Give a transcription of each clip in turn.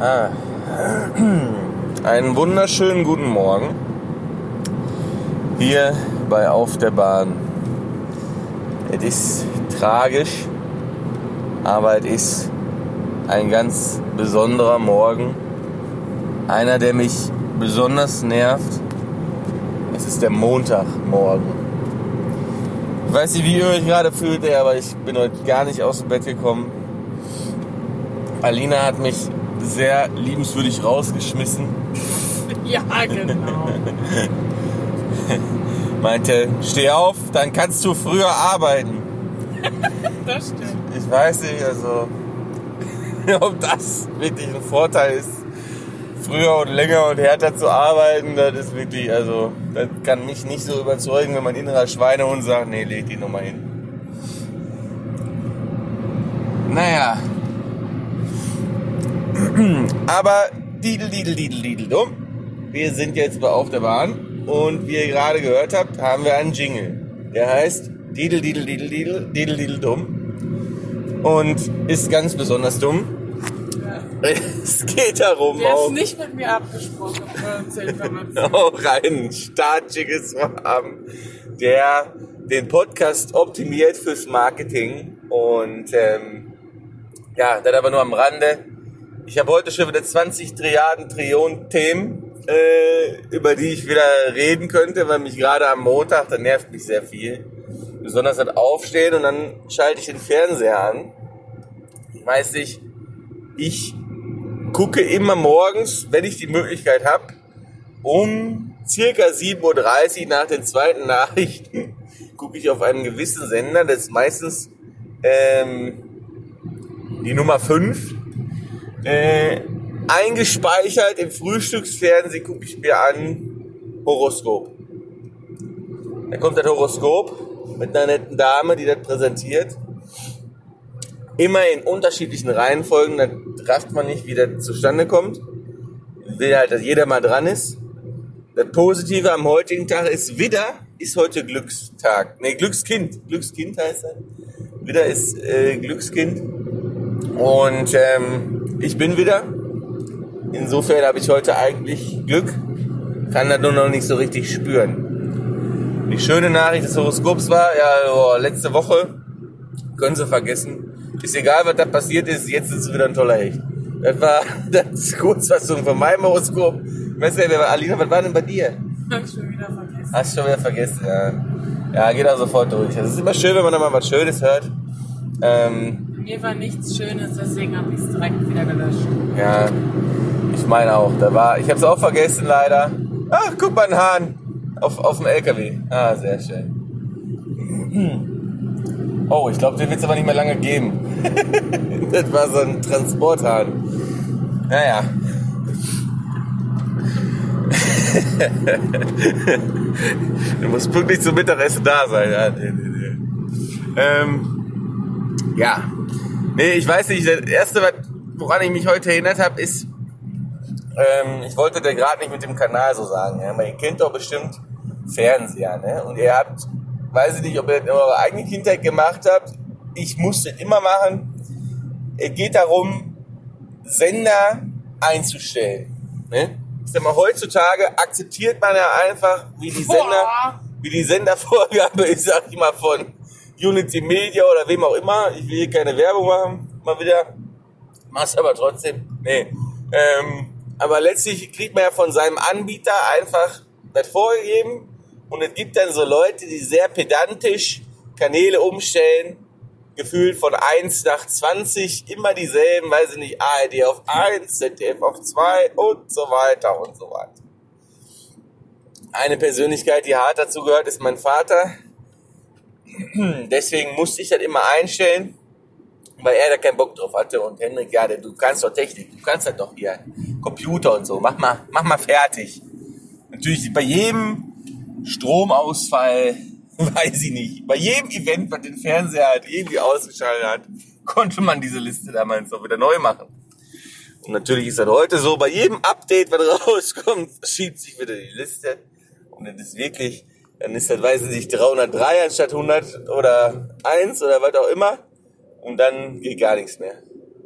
Ah. Einen wunderschönen guten Morgen hier bei Auf der Bahn. Es ist tragisch, aber es ist ein ganz besonderer Morgen. Einer, der mich besonders nervt. Es ist der Montagmorgen. Ich weiß nicht, wie ihr euch gerade fühlt, aber ich bin heute gar nicht aus dem Bett gekommen. Alina hat mich sehr liebenswürdig rausgeschmissen. Ja, genau. Meinte, steh auf, dann kannst du früher arbeiten. Das stimmt. Ich weiß nicht, also, ob das wirklich ein Vorteil ist, früher und länger und härter zu arbeiten, das ist wirklich, also, das kann mich nicht so überzeugen, wenn mein innerer Schweinehund sagt, nee, leg die Nummer hin. Naja. Aber, didel, didel, didel, didel, dumm. Wir sind jetzt Auf der Bahn und wie ihr gerade gehört habt, haben wir einen Jingle. Der heißt Didel, didel, didel, didel, didel, didel, dumm. Und ist ganz besonders dumm. Es geht darum, Der ist nicht mit mir abgesprochen auch einen Startjingle zu haben, der den Podcast optimiert fürs Marketing. Und ähm, ja, das aber nur am Rande. Ich habe heute schon wieder 20 Trilliarden Trillionen Themen, äh, über die ich wieder reden könnte, weil mich gerade am Montag, da nervt mich sehr viel. Besonders das Aufstehen und dann schalte ich den Fernseher an. Weiß ich, ich gucke immer morgens, wenn ich die Möglichkeit habe, um circa 7.30 Uhr nach den zweiten Nachrichten, gucke ich auf einen gewissen Sender, das ist meistens ähm, die Nummer 5. Äh, eingespeichert im Frühstücksfernsehen gucke ich mir an Horoskop. Da kommt das Horoskop mit einer netten Dame, die das präsentiert. Immer in unterschiedlichen Reihenfolgen, da rafft man nicht, wie das zustande kommt. Ich will halt, dass jeder mal dran ist. Das Positive am heutigen Tag ist, Widder ist heute Glückstag. Ne, Glückskind. Glückskind heißt er. Widder ist äh, Glückskind. Und ähm, ich bin wieder. Insofern habe ich heute eigentlich Glück. Kann das nur noch nicht so richtig spüren. Die schöne Nachricht des Horoskops war, ja, oh, letzte Woche, können Sie vergessen. Ist egal, was da passiert ist, jetzt ist es wieder ein toller Hecht. Das war das Kurzfassung von meinem Horoskop. Alina, was war denn bei dir? Hab ich schon wieder vergessen. Hast du schon wieder vergessen, ja. Ja, geht auch sofort durch. Es ist immer schön, wenn man dann mal was Schönes hört. Ähm, Mir war nichts Schönes, deswegen habe ich es direkt wieder gelöscht. ja, ich meine auch. Da war, ich habe es auch vergessen leider. Ach, guck mal, ein Hahn auf, auf dem LKW. Ah, sehr schön. Oh, ich glaube, den wird es aber nicht mehr lange geben. das war so ein Transporthahn. Naja. du musst pünktlich zum Mittagessen da sein. Ja. Ähm, ja. Nee, ich weiß nicht, das erste, woran ich mich heute erinnert habe, ist, ähm, ich wollte dir gerade nicht mit dem Kanal so sagen, ja, ihr kennt doch bestimmt Fernseher, ne? Und ihr habt, weiß ich nicht, ob ihr das in eurer eigenen Kindheit gemacht habt, ich musste immer machen. Es geht darum, Sender einzustellen. Ne? Ich sag mal, heutzutage akzeptiert man ja einfach, wie die Sender, Boah. wie die Sendervorgabe ist, sag ich mal, von Unity Media oder wem auch immer. Ich will hier keine Werbung machen, mal wieder. Mach's aber trotzdem. Nee. Ähm, aber letztlich kriegt man ja von seinem Anbieter einfach das vorgegeben und es gibt dann so Leute, die sehr pedantisch Kanäle umstellen, gefühlt von 1 nach 20, immer dieselben, weiß ich nicht, ARD auf 1, ZDF auf 2 und so weiter und so weiter. Eine Persönlichkeit, die hart dazu gehört, ist mein Vater. Deswegen musste ich das immer einstellen, weil er da keinen Bock drauf hatte. Und Henrik, ja, du kannst doch Technik, du kannst das doch hier, Computer und so, mach mal, mach mal fertig. Natürlich bei jedem Stromausfall, weiß ich nicht, bei jedem Event, was den Fernseher halt irgendwie ausgeschaltet hat, konnte man diese Liste damals noch wieder neu machen. Und natürlich ist das heute so, bei jedem Update, was rauskommt, schiebt sich wieder die Liste. Und das ist wirklich, dann ist das, weiß ich nicht, 303 anstatt 100 oder 1 oder was auch immer. Und dann geht gar nichts mehr.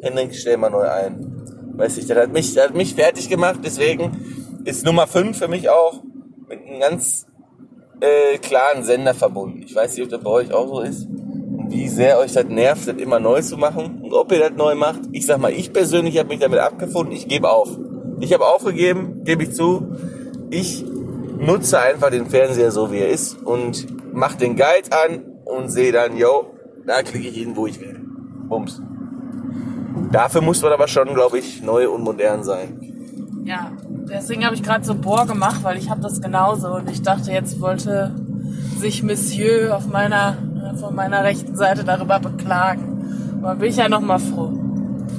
Henrik, stell mal neu ein. Weiß ich, das hat mich, das hat mich fertig gemacht, deswegen ist Nummer 5 für mich auch mit einem ganz äh, klaren Sender verbunden. Ich weiß nicht, ob das bei euch auch so ist. Und wie sehr euch das nervt, das immer neu zu machen. Und ob ihr das neu macht. Ich sag mal, ich persönlich habe mich damit abgefunden. Ich gebe auf. Ich habe aufgegeben, gebe ich zu. Ich nutze einfach den Fernseher so, wie er ist und mach den Guide an und sehe dann, yo, da klicke ich hin, wo ich will. Bums. Dafür muss man aber schon, glaube ich, neu und modern sein. Ja, deswegen habe ich gerade so Bohr gemacht, weil ich habe das genauso und ich dachte, jetzt wollte sich Monsieur auf meiner, äh, von meiner rechten Seite darüber beklagen. Aber bin ich ja noch mal froh,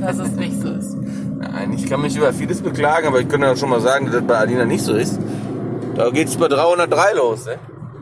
dass es nicht so ist. Nein, ich kann mich über vieles beklagen, aber ich kann ja schon mal sagen, dass das bei Alina nicht so ist. Da geht's bei 303 los, ne?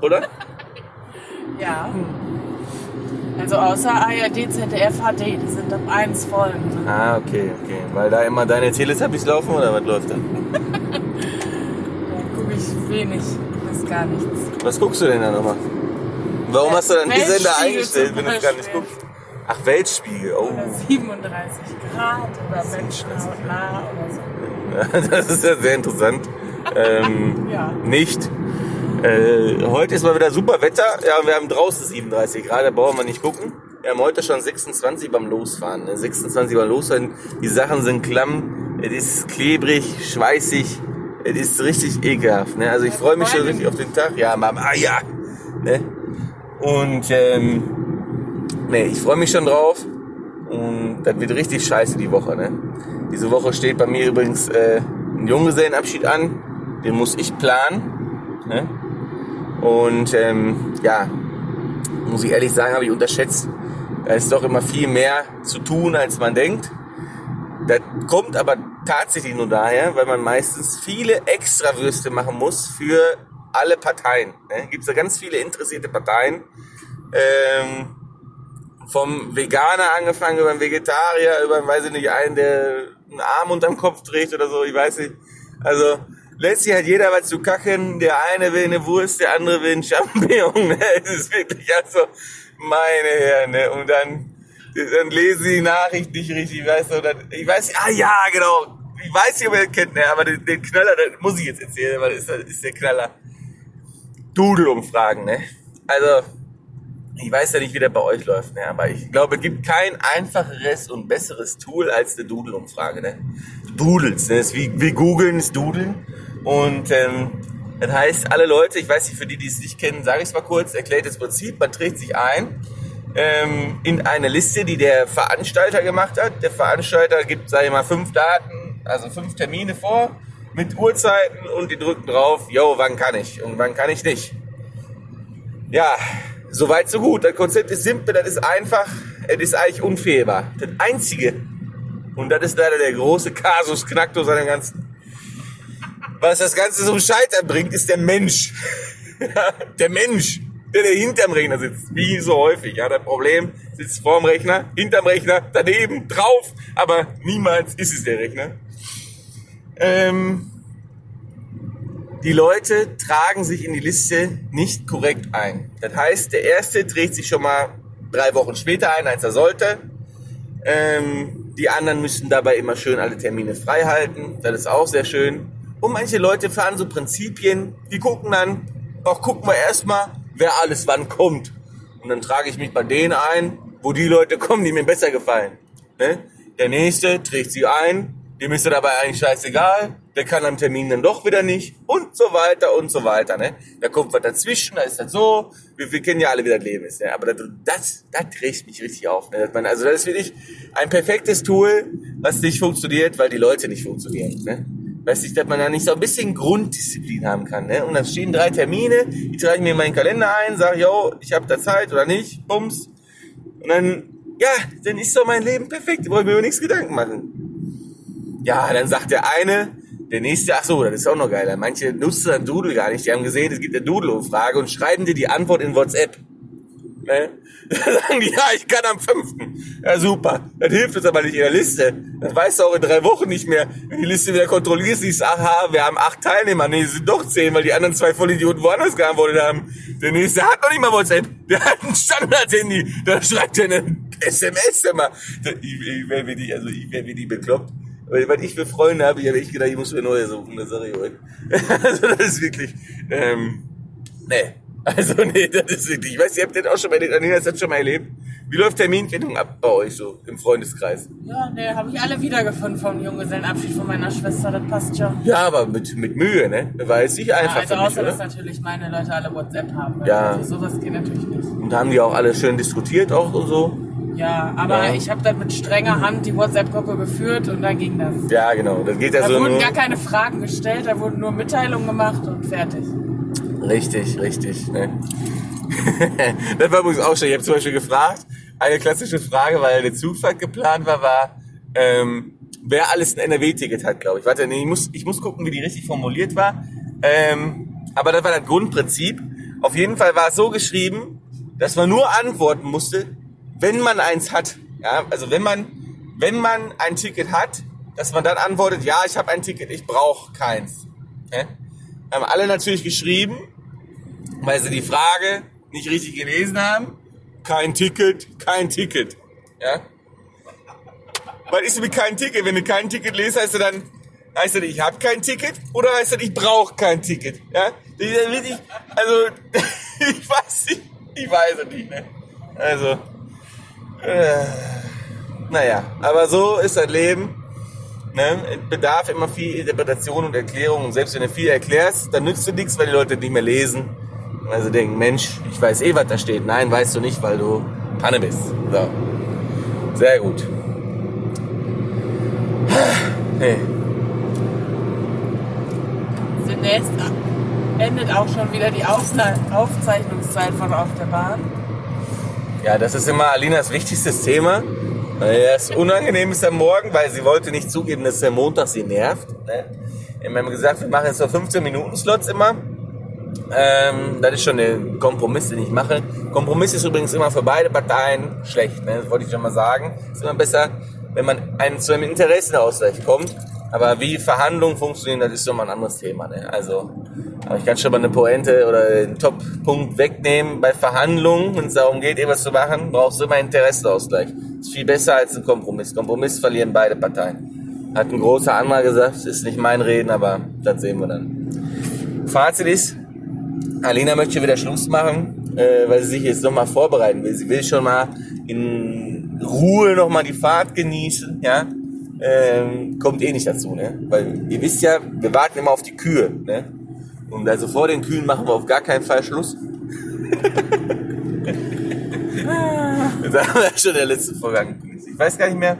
Oder? Ja. Also außer ARD, ZDF, HD, die sind ab 1 voll. Ne? Ah, okay, okay. Weil da immer deine Teletubbies laufen oder was läuft da? Da gucke ich wenig, bis gar nichts. Was guckst du denn da nochmal? Warum hast du dann die Sender eingestellt, wenn du es gar nicht guckst? Ach, Weltspiegel, oh. Oder 37 Grad oder Menschenhautnah oder so. Das ist ja sehr interessant. Ähm, Ja. nicht. Äh, heute ist mal wieder super Wetter. Ja, wir haben draußen 37 Grad, da brauchen wir nicht gucken. Wir haben heute schon 26 beim Losfahren. Ne? 26 beim Losfahren. Die Sachen sind klamm. Es ist klebrig, schweißig. Es ist richtig ekelhaft. Ne? Also ich freue mich schon richtig auf den Tag. Ja, Mama, ah ja. Ne? Und ähm, nee, ich freue mich schon drauf. Und das wird richtig scheiße die Woche. Ne? Diese Woche steht bei mir übrigens äh, ein Junggesellenabschied an. Den muss ich planen. Ne? Und ähm, ja, muss ich ehrlich sagen, habe ich unterschätzt. Da ist doch immer viel mehr zu tun, als man denkt. Das kommt aber tatsächlich nur daher, weil man meistens viele Extrawürste machen muss für alle Parteien. Ne? Gibt es da ganz viele interessierte Parteien. Ähm, vom Veganer angefangen über einen Vegetarier, über, weiß ich nicht, einen, der einen Arm unterm Kopf trägt oder so, ich weiß nicht. Also, letztlich hat jeder was zu kacken. Der eine will eine Wurst, der andere will einen Champignon. Ne? Es ist wirklich, also, meine Herren, ne? Und dann, dann lesen die Nachricht nicht richtig, weißt du, dann, ich weiß, ah ja, genau. Ich weiß nicht, ob ihr das kennt, ne? aber den, den Knaller, das muss ich jetzt erzählen, weil das ist, das ist der Knaller. Doodle-Umfragen, ne? Also, ich weiß ja nicht, wie das bei euch läuft, ne? aber ich glaube, es gibt kein einfacheres und besseres Tool als eine Doodle-Umfrage. Ne? Doodles, ne? das ist wie, wie googeln, ist Doodlen. Und ähm, das heißt, alle Leute, ich weiß nicht, für die, die es nicht kennen, sage ich es mal kurz, erklärt das Prinzip, man trägt sich ein ähm, in eine Liste, die der Veranstalter gemacht hat. Der Veranstalter gibt, sage ich mal, fünf Daten, also fünf Termine vor mit Uhrzeiten und die drücken drauf, yo, wann kann ich und wann kann ich nicht. Ja, Soweit, so gut. Das Konzept ist simpel, das ist einfach, es ist eigentlich unfehlbar. Das Einzige, und das ist leider der große Kasus Knacktus an dem Ganzen, was das Ganze zum Scheitern bringt, ist der Mensch. der Mensch, der, der hinterm Rechner sitzt, wie so häufig. Ja, das Problem sitzt vorm Rechner, hinterm Rechner, daneben, drauf, aber niemals ist es der Rechner. Ähm, die Leute tragen sich in die Liste nicht korrekt ein. Das heißt, der erste trägt sich schon mal drei Wochen später ein, als er sollte. Ähm, die anderen müssen dabei immer schön alle Termine frei halten. Das ist auch sehr schön. Und manche Leute fahren so Prinzipien, die gucken dann, ach, gucken wir erstmal, wer alles wann kommt. Und dann trage ich mich bei denen ein, wo die Leute kommen, die mir besser gefallen. Ne? Der nächste trägt sie ein, dem ist er dabei eigentlich scheißegal, der kann am Termin dann doch wieder nicht und so weiter und so weiter. Ne? Da kommt was dazwischen, da ist das so, wir, wir kennen ja alle, wie das Leben ist. Ne? Aber das, das, das regt mich richtig auf. Ne? Also das ist wirklich ein perfektes Tool, was nicht funktioniert, weil die Leute nicht funktionieren. Ne? Weiß ich, dass man da nicht so ein bisschen Grunddisziplin haben kann. Ne? Und dann stehen drei Termine, die trage ich mir in meinen Kalender ein, sage, yo, ich habe da Zeit oder nicht, bums. Und dann, ja, dann ist doch mein Leben perfekt, ich mir über nichts Gedanken machen. Ja, dann sagt der eine, der nächste, ach so, das ist auch noch geiler. Manche nutzen dann Doodle gar nicht. Die haben gesehen, es gibt eine Doodle-Umfrage und schreiben dir die Antwort in WhatsApp. Ne? Dann sagen die, ja, ich kann am 5. Ja, super. Das hilft uns aber nicht in der Liste. Das weißt du auch in drei Wochen nicht mehr. Wenn die Liste wieder kontrollierst, siehst du, aha, wir haben acht Teilnehmer. Nee, sind doch zehn, weil die anderen zwei Vollidioten woanders geantwortet haben. Der nächste hat noch nicht mal WhatsApp. Der hat ein Standard-Handy. Da schreibt er eine SMS immer. Ich, ich wäre wie die, also ich wäre wie die bekloppt. Weil, weil ich für Freunde habe, ich habe echt gedacht, ich muss mir neue suchen, das sage ich euch. Also das ist wirklich, ähm, nee. Also nee, das ist wirklich, ich weiß, ihr habt das auch schon mal, Anina, das schon mal erlebt. Wie läuft Terminfindung ab bei euch so im Freundeskreis? Ja, nee, habe ich alle wiedergefunden vom Junggesellenabschied von meiner Schwester, das passt schon. Ja, aber mit, mit Mühe, ne? War jetzt nicht Ja, einfach also für mich, außer, dass natürlich meine Leute alle WhatsApp haben. Ja. Also sowas geht natürlich nicht. Und haben die auch alle schön diskutiert auch und so? Ja, aber Ja. ich habe dann mit strenger Hand die WhatsApp-Gruppe geführt und dann ging das. Ja, genau. Das geht ja Da so wurden nur. gar keine Fragen gestellt, da wurden nur Mitteilungen gemacht und fertig. Richtig, richtig. Ne? das war übrigens auch schon. Ich habe zum Beispiel gefragt, eine klassische Frage, weil eine Zugfahrt geplant war, war, ähm, wer alles ein NRW-Ticket hat, glaube ich. Warte, nee, ich muss, ich muss gucken, wie die richtig formuliert war. Ähm, aber das war das Grundprinzip. Auf jeden Fall war es so geschrieben, dass man nur antworten musste, wenn man eins hat. Ja, also wenn man, wenn man ein Ticket hat, dass man dann antwortet, ja, ich habe ein Ticket, ich brauche keins. Ja? Haben alle natürlich geschrieben, weil sie die Frage nicht richtig gelesen haben. Kein Ticket, kein Ticket. Ja? Was ist mit kein Ticket? Wenn du kein Ticket lest, heißt du dann, heißt das, ich habe kein Ticket oder heißt das, ich brauche kein Ticket? Ja? Also, ich weiß nicht, ich weiß es nicht, ne? Also, äh, naja, aber so ist das Leben. Ne? Es bedarf immer viel Interpretation und Erklärung. Und selbst wenn du viel erklärst, dann nützt du nichts, weil die Leute nicht mehr lesen. Also denken, Mensch, ich weiß eh, was da steht. Nein, weißt du nicht, weil du Panne bist. So. Sehr gut. Hey. Demnächst endet auch schon wieder die Aufzei Aufzeichnungszeit von Auf der Bahn. Ja, das ist immer Alinas wichtigstes Thema. Weil Das unangenehm ist am Morgen, weil sie wollte nicht zugeben, dass der Montag sie nervt. Ne? Wir haben gesagt, wir machen jetzt so 15 Minuten Slots immer. Ähm, das ist schon ein Kompromiss, den ich mache. Kompromiss ist übrigens immer für beide Parteien schlecht. Ne? Das wollte ich schon mal sagen. Ist immer besser, wenn man einen zu einem Interessenausgleich kommt. Aber wie Verhandlungen funktionieren, das ist schon mal ein anderes Thema. Ne? Also, aber ich kann schon mal eine Pointe oder einen Top-Punkt wegnehmen. Bei Verhandlungen, wenn es darum geht, etwas zu machen, brauchst du immer einen Interessenausgleich. Ist viel besser als ein Kompromiss. Kompromiss verlieren beide Parteien. Hat ein großer anderer gesagt, ist nicht mein Reden, aber das sehen wir dann. Fazit ist, Alina möchte wieder Schluss machen, äh, weil sie sich jetzt nochmal vorbereiten will. Sie will schon mal in Ruhe nochmal die Fahrt genießen, ja. Ähm, kommt eh nicht dazu, ne? Weil ihr wisst ja, wir warten immer auf die Kühe, ne? Und also vor den Kühen machen wir auf gar keinen Fall Schluss. das haben wir schon der Folge angekündigt. Ich weiß gar nicht mehr.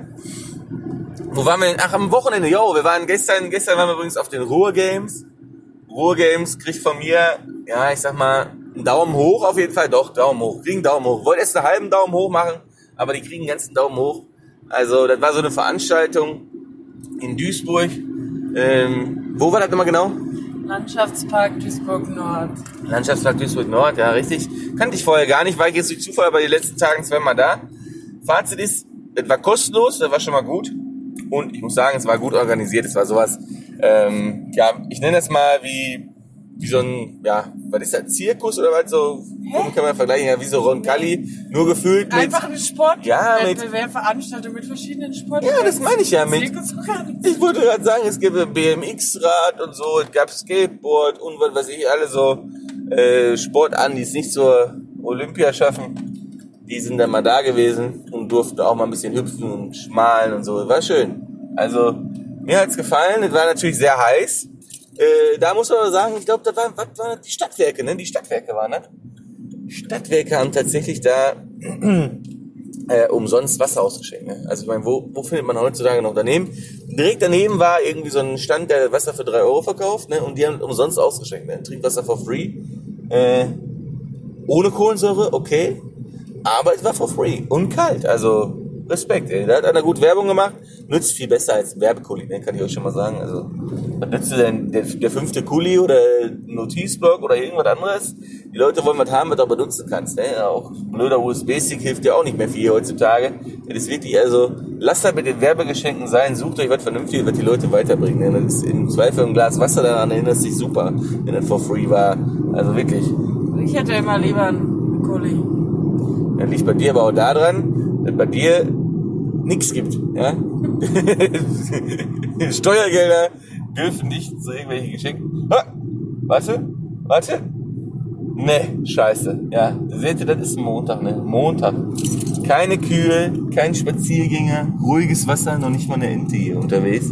Wo waren wir denn? Ach, am Wochenende, jo, wir waren gestern, gestern waren wir übrigens auf den Ruhr Games. Ruhr Games kriegt von mir, ja, ich sag mal, einen Daumen hoch auf jeden Fall. Doch, Daumen hoch. Kriegen einen Daumen hoch. Wollte erst einen halben Daumen hoch machen, aber die kriegen einen ganzen Daumen hoch. Also, das war so eine Veranstaltung in Duisburg. Ähm, wo war das nochmal genau? Landschaftspark Duisburg Nord. Landschaftspark Duisburg Nord, ja, richtig. Kannte ich vorher gar nicht, war ich jetzt durch Zufall aber die letzten Tagen zweimal da. Fazit ist, es war kostenlos, das war schon mal gut. Und ich muss sagen, es war gut organisiert, es war sowas, ähm, ja, ich nenne das mal wie, wie so ein, ja, was ist das, Zirkus oder was so, womit kann man vergleichen, ja, wie so Roncalli, nur gefühlt mit, Einfach eine Sport Ja, mit- Wettbewerb, Veranstaltung mit verschiedenen Sporten. Ja, das meine ich ja mit- Zirkus. Ich wollte gerade sagen, es gibt ein BMX-Rad und so, es gab Skateboard und was weiß ich, alle so äh, Sport an, die es nicht zur Olympia schaffen. Die sind dann mal da gewesen und durften auch mal ein bisschen hüpfen und schmalen und so. War schön. Also, mir hat's gefallen. Es war natürlich sehr heiß. Äh, da muss man aber sagen, ich glaube, da waren, was waren das? die Stadtwerke, ne? Die Stadtwerke waren das. Stadtwerke haben tatsächlich da äh, umsonst Wasser ausgeschenkt. Ne? Also ich meine, wo, wo findet man heutzutage noch daneben? Direkt daneben war irgendwie so ein Stand, der Wasser für drei Euro verkauft ne? und die haben umsonst ausgeschenkt. Ne? Trinkwasser for free. Äh, ohne Kohlensäure, okay. Aber es war for free und kalt. Also Respekt, ey. Da hat einer gut Werbung gemacht. Nützt viel besser als ein Werbekuli, ne? kann ich euch schon mal sagen. Also, was nützt denn der, der fünfte Kuli oder Notizblock oder irgendwas anderes? Die Leute wollen was haben, was du benutzen kannst. Ne? Auch blöder USB-Stick hilft dir auch nicht mehr viel heutzutage. Das ist wirklich, also, lasst das mit den Werbegeschenken sein. Sucht euch was Vernünftiges, was die Leute weiterbringen. Ne? Das ist im Zweifel ein Glas Wasser daran erinnert sich super, wenn das for free war. Also wirklich. Ich hätte immer lieber einen Kuli. Dann liegt bei dir aber auch daran, dass bei dir nichts gibt. Ja? Steuergelder dürfen nicht zu irgendwelchen Geschenken. Ah, warte, warte. Ne, scheiße. Ja, seht ihr, das ist Montag, ne? Montag. Keine Kühe, kein Spaziergänger, ruhiges Wasser, noch nicht mal eine Ente hier unterwegs.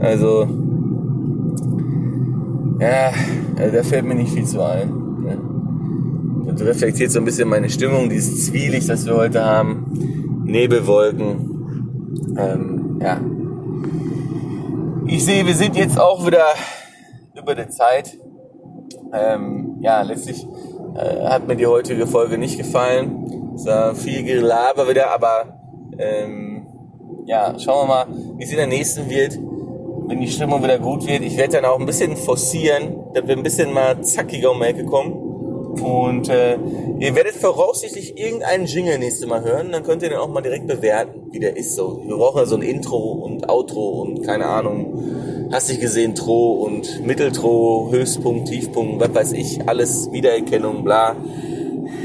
Also, ja, also da fällt mir nicht viel zu ein. Reflektiert so ein bisschen meine Stimmung, dieses Zwielicht, das wir heute haben. Nebelwolken. Ähm, ja. Ich sehe, wir sind jetzt auch wieder über der Zeit. Ähm, ja, letztlich äh, hat mir die heutige Folge nicht gefallen. Es war viel Gelaber wieder, aber ähm, ja, schauen wir mal, wie es in der nächsten wird, wenn die Stimmung wieder gut wird. Ich werde dann auch ein bisschen forcieren, dass wir ein bisschen mal zackiger um die Ecke kommen. Und äh, ihr werdet voraussichtlich irgendeinen Jingle nächste Mal hören, dann könnt ihr den auch mal direkt bewerten, wie der ist. So, wir brauchen so ein Intro und Outro und keine Ahnung, hast dich gesehen, Tro und Mitteltro, Höchstpunkt, Tiefpunkt, was weiß ich, alles, Wiedererkennung, bla.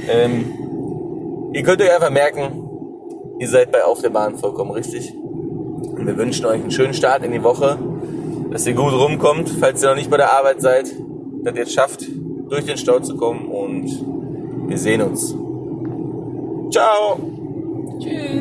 Ähm, ihr könnt euch einfach merken, ihr seid bei Auf der Bahn vollkommen richtig. Und wir wünschen euch einen schönen Start in die Woche, dass ihr gut rumkommt, falls ihr noch nicht bei der Arbeit seid, dass ihr es schafft, durch den Stau zu kommen und wir sehen uns. Ciao! Tschüss.